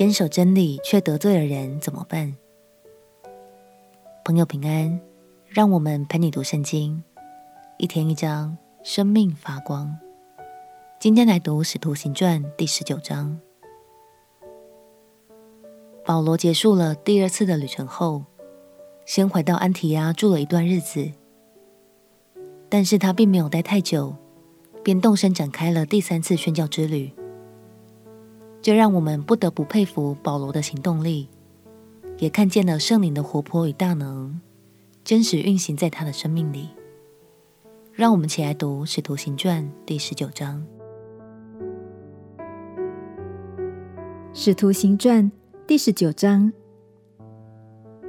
坚守真理却得罪了人怎么办？朋友平安，让我们陪你读圣经，一天一章，生命发光。今天来读《使徒行传》第十九章。保罗结束了第二次的旅程后，先回到安提阿住了一段日子，但是他并没有待太久，便动身展开了第三次宣教之旅。这让我们不得不佩服保罗的行动力，也看见了圣灵的活泼与大能，真实运行在他的生命里。让我们起来读《使徒行传》第十九章，《使徒行传》第十九章。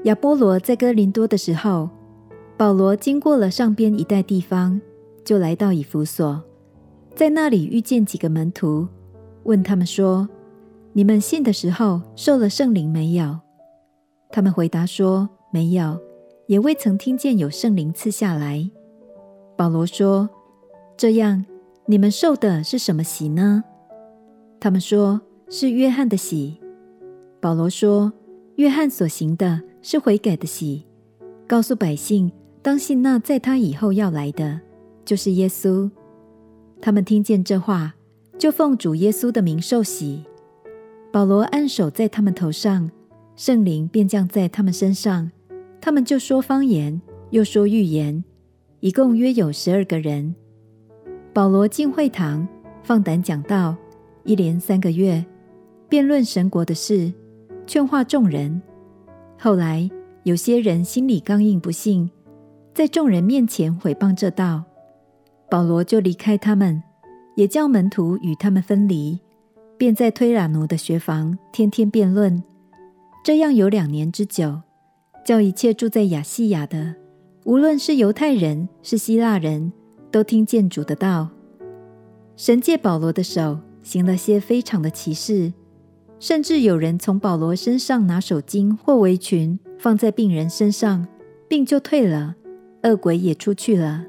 亚波罗在哥林多的时候，保罗经过了上边一带地方，就来到以弗所，在那里遇见几个门徒，问他们说。你们信的时候受了圣灵没有？他们回答说没有，也未曾听见有圣灵赐下来。保罗说：“这样，你们受的是什么洗呢？”他们说：“是约翰的洗。”保罗说：“约翰所行的是悔改的洗，告诉百姓当信那在他以后要来的，就是耶稣。”他们听见这话，就奉主耶稣的名受洗。保罗按手在他们头上，圣灵便降在他们身上，他们就说方言，又说预言，一共约有十二个人。保罗进会堂，放胆讲道，一连三个月，辩论神国的事，劝化众人。后来有些人心里刚硬，不信，在众人面前毁谤这道，保罗就离开他们，也叫门徒与他们分离。便在推喇奴的学房天天辩论，这样有两年之久，叫一切住在亚细亚的，无论是犹太人是希腊人，都听见主的道。神借保罗的手行了些非常的奇事，甚至有人从保罗身上拿手巾或围裙放在病人身上，病就退了，恶鬼也出去了。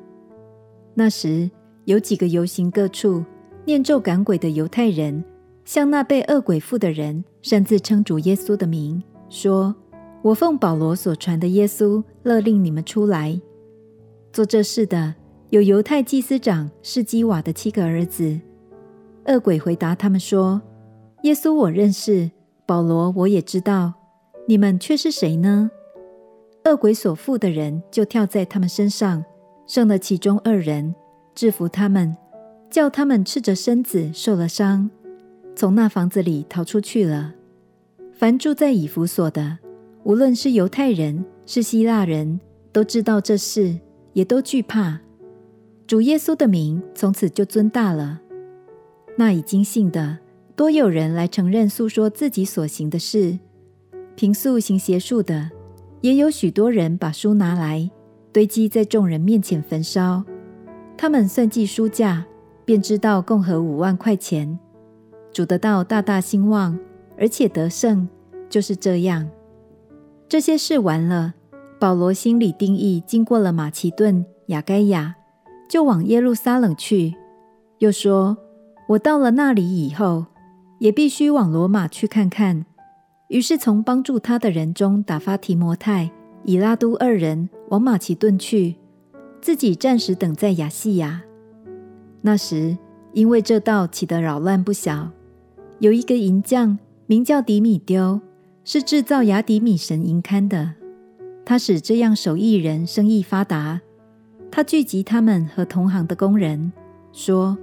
那时有几个游行各处念咒赶鬼的犹太人。向那被恶鬼附的人擅自称主耶稣的名，说：“我奉保罗所传的耶稣，勒令你们出来。”做这事的有犹太祭司长士基瓦的七个儿子。恶鬼回答他们说：“耶稣我认识，保罗我也知道，你们却是谁呢？”恶鬼所附的人就跳在他们身上，胜了其中二人，制服他们，叫他们赤着身子受了伤。从那房子里逃出去了。凡住在以弗所的，无论是犹太人是希腊人，都知道这事，也都惧怕。主耶稣的名从此就尊大了。那已经信的，多有人来承认诉说自己所行的事。平素行邪术的，也有许多人把书拿来堆积在众人面前焚烧。他们算计书价，便知道共合五万块钱。主的道大大兴旺，而且得胜，就是这样。这些事完了，保罗心里定义，经过了马其顿、亚该亚，就往耶路撒冷去。又说：“我到了那里以后，也必须往罗马去看看。”于是从帮助他的人中打发提摩太、以拉都二人往马其顿去，自己暂时等在亚细亚。那时因为这道起得扰乱不小。有一个银匠名叫迪米丢，是制造亚底米神银龛的。他使这样手艺人生意发达。他聚集他们和同行的工人，说：“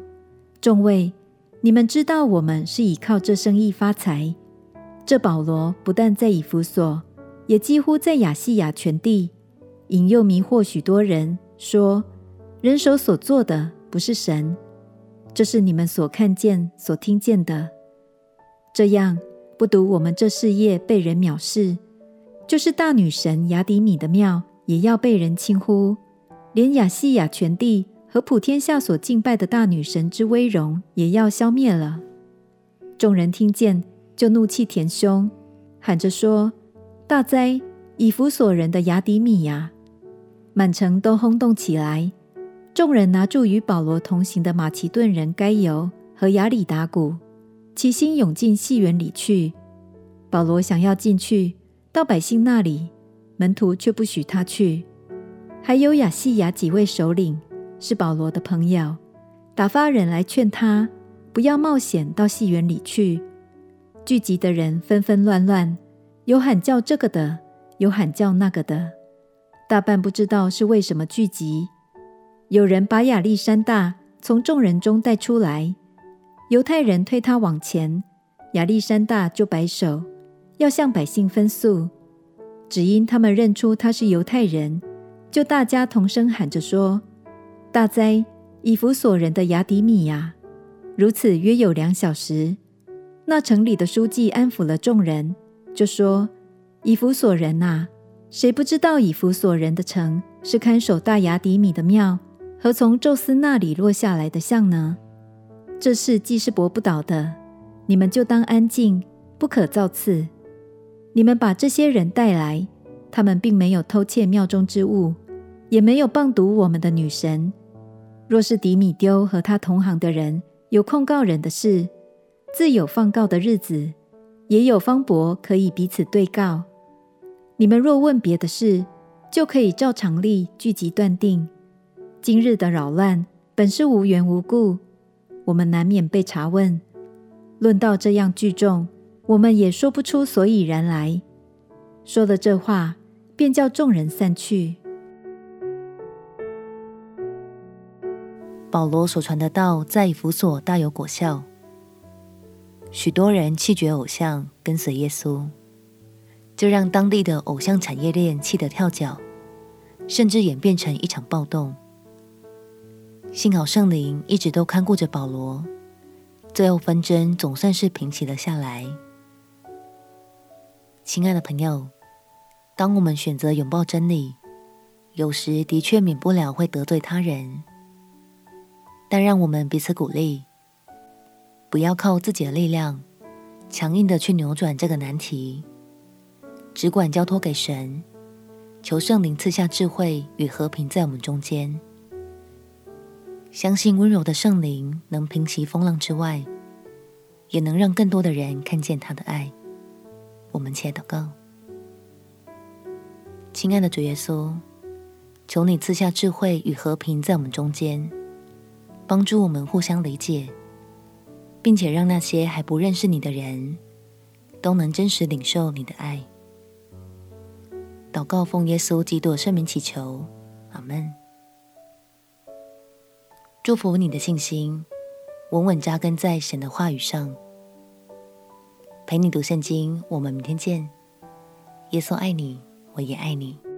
众位，你们知道我们是倚靠这生意发财。这保罗不但在以弗所，也几乎在亚细亚全地，引诱迷惑许多人，说人手所做的不是神。这是你们所看见、所听见的。”这样，不独我们这事业被人藐视，就是大女神雅底米的庙也要被人轻呼，连亚细亚全地和普天下所敬拜的大女神之威荣也要消灭了。众人听见，就怒气填胸，喊着说：“大灾，以弗所人的雅底米呀！”满城都轰动起来。众人拿住与保罗同行的马其顿人该由和亚里达古。齐心涌进戏园里去，保罗想要进去到百姓那里，门徒却不许他去。还有亚细亚几位首领是保罗的朋友，打发人来劝他不要冒险到戏园里去。聚集的人纷纷乱乱，有喊叫这个的，有喊叫那个的，大半不知道是为什么聚集。有人把亚历山大从众人中带出来，犹太人推他往前，亚历山大就摆手，要向百姓分诉。只因他们认出他是犹太人，就大家同声喊着说：“大灾，以弗所人的亚底米呀！”如此约有两小时。那城里的书记安抚了众人，就说：“以弗所人呐，谁不知道以弗所人的城是看守大亚底米的庙和从宙斯那里落下来的像呢？这事既是驳不倒的，你们就当安静，不可造次。你们把这些人带来，他们并没有偷窃庙中之物，也没有谤讟我们的女神。若是迪米丢和他同行的人有控告人的事，自有放告的日子，也有方伯可以彼此对告。你们若问别的事，就可以照常例聚集断定。今日的扰乱本是无缘无故，我们难免被查问。论到这样聚众，我们也说不出所以然来。说了这话，便叫众人散去。保罗所传的道在以弗所大有果效。许多人弃绝偶像，跟随耶稣，这让当地的偶像产业链气得跳脚，甚至演变成一场暴动。幸好圣灵一直都看顾着保罗，最后纷争总算是平息了下来。亲爱的朋友，当我们选择拥抱真理，有时的确免不了会得罪他人，但让我们彼此鼓励。不要靠自己的力量，强硬的去扭转这个难题，只管交托给神，求圣灵赐下智慧与和平在我们中间。相信温柔的圣灵能平息风浪之外，也能让更多的人看见他的爱。我们且祷告，亲爱的主耶稣，求你赐下智慧与和平在我们中间，帮助我们互相理解。并且让那些还不认识你的人都能真实领受你的爱。祷告奉耶稣基督圣名祈求，阿门。祝福你的信心稳稳扎根在神的话语上。陪你读圣经，我们明天见。耶稣爱你，我也爱你。